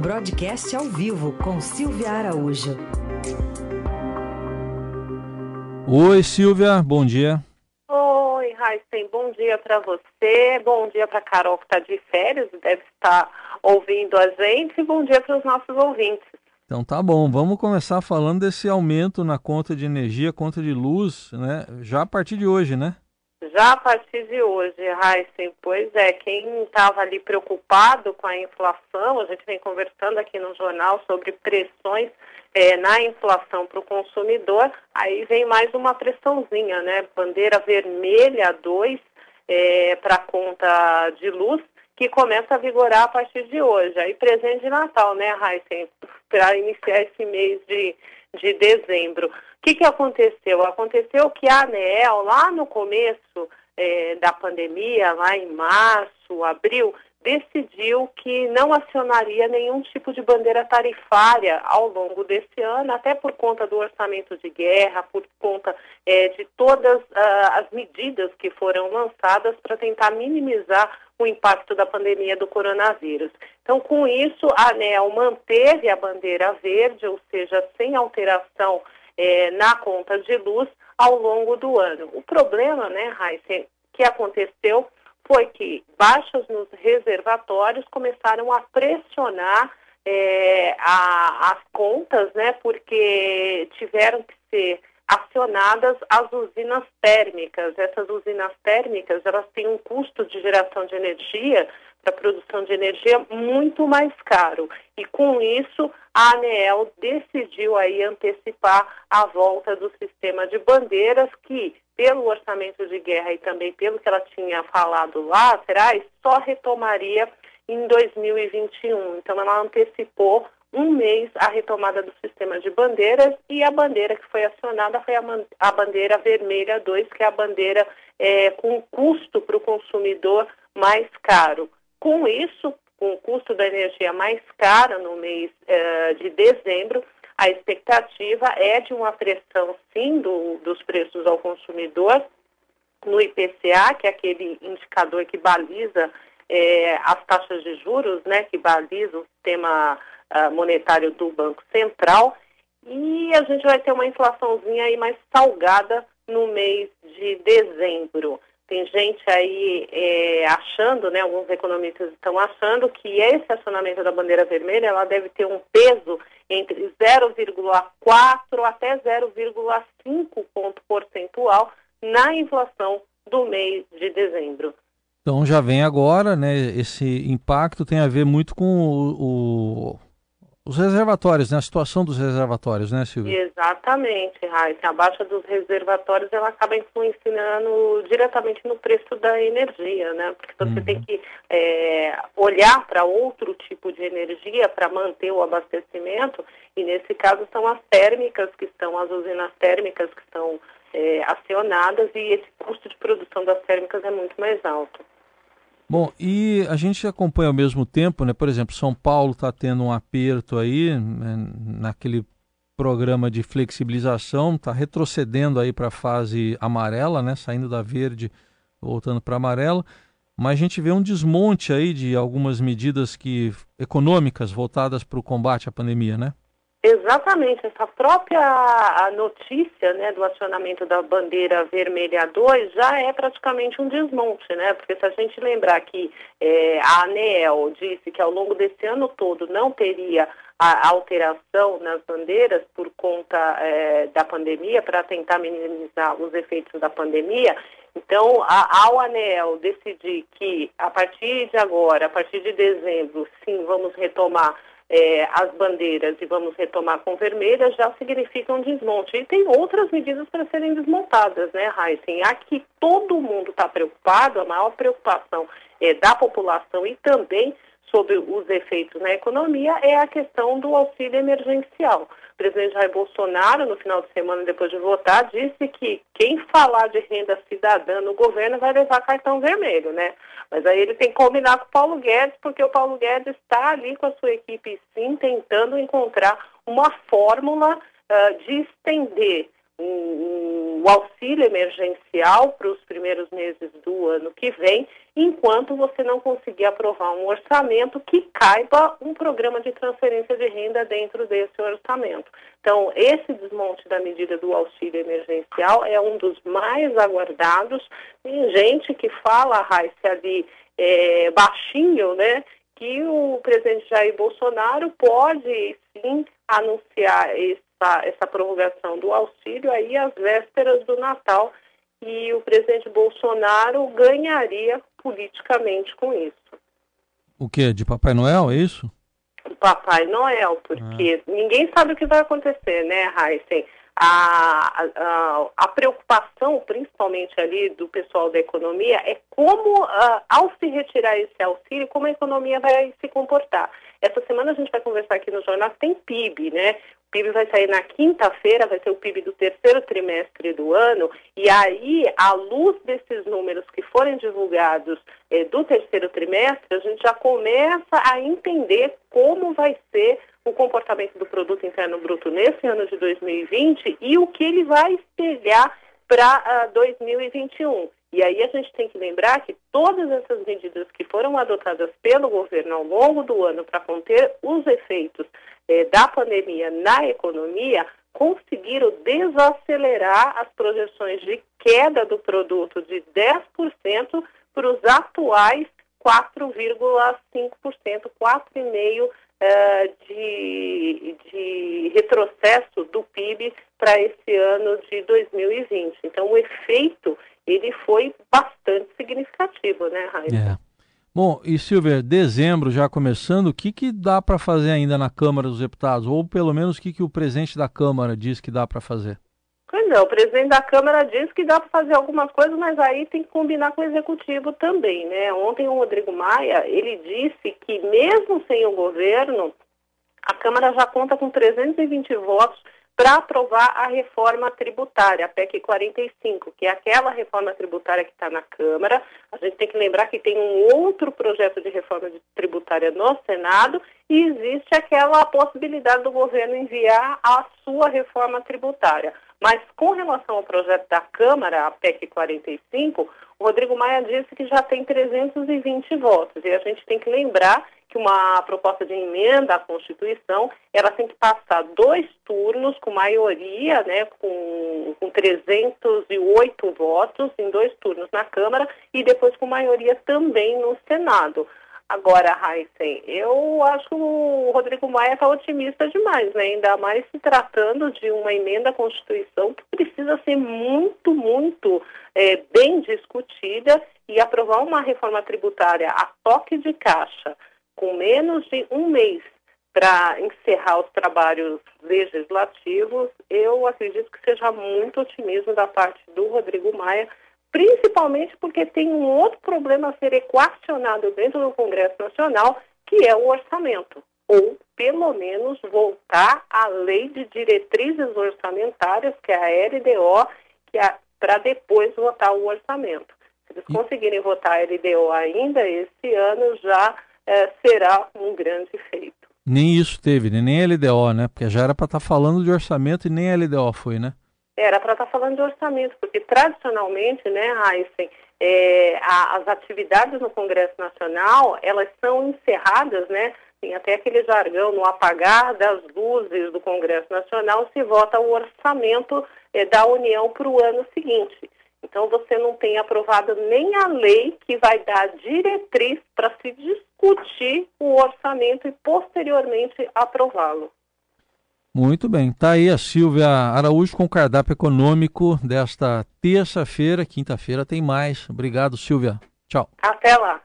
Broadcast ao vivo com Silvia Araújo. Oi, Silvia, bom dia. Oi, Raíssen, bom dia para você, bom dia para Carol que está de férias e deve estar ouvindo a gente, e bom dia para os nossos ouvintes. Então tá bom, vamos começar falando desse aumento na conta de energia, conta de luz, né? Já a partir de hoje, né? Já a partir de hoje, Heisen, pois é, quem estava ali preocupado com a inflação, a gente vem conversando aqui no jornal sobre pressões é, na inflação para o consumidor, aí vem mais uma pressãozinha, né? Bandeira vermelha 2 é, para conta de luz, que começa a vigorar a partir de hoje. Aí presente de Natal, né, Heisen, para iniciar esse mês de, de dezembro. O que, que aconteceu? Aconteceu que a ANEEL, lá no começo é, da pandemia, lá em março, abril, decidiu que não acionaria nenhum tipo de bandeira tarifária ao longo desse ano, até por conta do orçamento de guerra, por conta é, de todas uh, as medidas que foram lançadas para tentar minimizar o impacto da pandemia do coronavírus. Então, com isso, a ANEL manteve a bandeira verde, ou seja, sem alteração é, na conta de luz ao longo do ano. O problema, né, Raíssa, que aconteceu foi que baixas nos reservatórios começaram a pressionar é, a, as contas, né, porque tiveram que ser acionadas as usinas térmicas. Essas usinas térmicas, elas têm um custo de geração de energia para produção de energia muito mais caro. E com isso, a ANEEL decidiu aí antecipar a volta do sistema de bandeiras que, pelo orçamento de guerra e também pelo que ela tinha falado lá atrás, só retomaria em 2021. Então ela antecipou um mês a retomada do sistema de bandeiras e a bandeira que foi acionada foi a, bandeira vermelha 2, que é a bandeira é, com custo para o consumidor mais caro. Com isso, com o custo da energia mais caro no mês é, de dezembro, a expectativa é de uma pressão, sim, do, dos preços ao consumidor no IPCA, que é aquele indicador que baliza é, as taxas de juros, né, que baliza o sistema uh, monetário do Banco Central, e a gente vai ter uma inflaçãozinha aí mais salgada no mês de dezembro. Tem gente aí é, achando, né, alguns economistas estão achando que esse acionamento da bandeira vermelha ela deve ter um peso entre 0,4 até 0,5 ponto percentual na inflação do mês de dezembro. Então já vem agora, né? Esse impacto tem a ver muito com o, o os reservatórios, né? A situação dos reservatórios, né, Silvia? Exatamente, Raíssa. A baixa dos reservatórios ela acaba influenciando diretamente no preço da energia, né? Porque você uhum. tem que é, olhar para outro tipo de energia para manter o abastecimento, e nesse caso são as térmicas, que estão, as usinas térmicas que estão é, acionadas, e esse custo de produção das térmicas é muito mais alto. Bom, e a gente acompanha ao mesmo tempo, né? Por exemplo, São Paulo está tendo um aperto aí né, naquele programa de flexibilização, está retrocedendo aí para a fase amarela, né? Saindo da verde, voltando para amarela. Mas a gente vê um desmonte aí de algumas medidas que econômicas voltadas para o combate à pandemia, né? Exatamente, essa própria notícia né, do acionamento da bandeira vermelha 2 já é praticamente um desmonte, né? Porque se a gente lembrar que é, a ANEEL disse que ao longo desse ano todo não teria a alteração nas bandeiras por conta é, da pandemia, para tentar minimizar os efeitos da pandemia, então, a, ao ANEEL decidir que a partir de agora, a partir de dezembro, sim, vamos retomar é, as bandeiras e vamos retomar com vermelha, já significa um desmonte. E tem outras medidas para serem desmontadas, né, Heisen? Aqui todo mundo está preocupado, a maior preocupação é da população e também sobre os efeitos na economia é a questão do auxílio emergencial. O presidente Jair Bolsonaro, no final de semana, depois de votar, disse que quem falar de renda cidadã no governo vai levar cartão vermelho, né? Mas aí ele tem que combinar com o Paulo Guedes, porque o Paulo Guedes está ali com a sua equipe, sim, tentando encontrar uma fórmula uh, de estender o auxílio emergencial para os primeiros meses do ano que vem, enquanto você não conseguir aprovar um orçamento que caiba um programa de transferência de renda dentro desse orçamento. Então, esse desmonte da medida do auxílio emergencial é um dos mais aguardados. Tem gente que fala, Raíssa, ali é, baixinho, né? Que o presidente Jair Bolsonaro pode sim anunciar essa, essa prorrogação do auxílio aí às vésperas do Natal e o presidente Bolsonaro ganharia politicamente com isso. O que? De Papai Noel, é isso? Papai Noel, porque ah. ninguém sabe o que vai acontecer, né, Heisen? A, a, a, preocupação, principalmente ali do pessoal da economia, é como, uh, ao se retirar esse auxílio, como a economia vai se comportar. Essa semana a gente vai conversar aqui no jornal, tem PIB, né? PIB vai sair na quinta-feira, vai ser o PIB do terceiro trimestre do ano, e aí, à luz desses números que forem divulgados eh, do terceiro trimestre, a gente já começa a entender como vai ser o comportamento do produto interno bruto nesse ano de 2020 e o que ele vai espelhar para uh, 2021. E aí a gente tem que lembrar que todas essas medidas que foram adotadas pelo governo ao longo do ano para conter os efeitos eh, da pandemia na economia conseguiram desacelerar as projeções de queda do produto de 10% para os atuais 4,5%, 4,5% uh, de, de retrocesso do PIB para esse ano de 2020. Então, o efeito ele foi bastante significativo, né, Raíssa? É. Bom, e Silvia, dezembro já começando, o que, que dá para fazer ainda na Câmara dos Deputados? Ou pelo menos o que, que o presidente da Câmara diz que dá para fazer? Pois é, o presidente da Câmara diz que dá para fazer algumas coisas, mas aí tem que combinar com o executivo também, né? Ontem o Rodrigo Maia, ele disse que mesmo sem o governo, a Câmara já conta com 320 votos para aprovar a reforma tributária, a PEC 45, que é aquela reforma tributária que está na Câmara. A gente tem que lembrar que tem um outro projeto de reforma tributária no Senado e existe aquela possibilidade do governo enviar a sua reforma tributária. Mas com relação ao projeto da Câmara, a PEC 45, o Rodrigo Maia disse que já tem 320 votos. E a gente tem que lembrar que uma proposta de emenda à Constituição, ela tem que passar dois turnos com maioria, né, com, com 308 votos em dois turnos na Câmara e depois com maioria também no Senado. Agora, Heisen, eu acho que o Rodrigo Maia está otimista demais, né? ainda mais se tratando de uma emenda à Constituição que precisa ser muito, muito é, bem discutida e aprovar uma reforma tributária a toque de caixa com menos de um mês para encerrar os trabalhos legislativos, eu acredito que seja muito otimismo da parte do Rodrigo Maia principalmente porque tem um outro problema a ser equacionado dentro do Congresso Nacional, que é o orçamento, ou pelo menos voltar à lei de diretrizes orçamentárias, que é a LDO, que é para depois votar o orçamento. Se eles conseguirem votar a LDO ainda esse ano, já é, será um grande feito. Nem isso teve, né? nem a LDO, né? Porque já era para estar tá falando de orçamento e nem a LDO foi, né? Era para estar tá falando de orçamento, porque tradicionalmente, né, Heisen, é, a, as atividades no Congresso Nacional, elas são encerradas, né, tem até aquele jargão, no apagar das luzes do Congresso Nacional, se vota o orçamento é, da União para o ano seguinte. Então, você não tem aprovado nem a lei que vai dar diretriz para se discutir o orçamento e, posteriormente, aprová-lo. Muito bem. Está aí a Silvia Araújo com o cardápio econômico desta terça-feira. Quinta-feira tem mais. Obrigado, Silvia. Tchau. Até lá.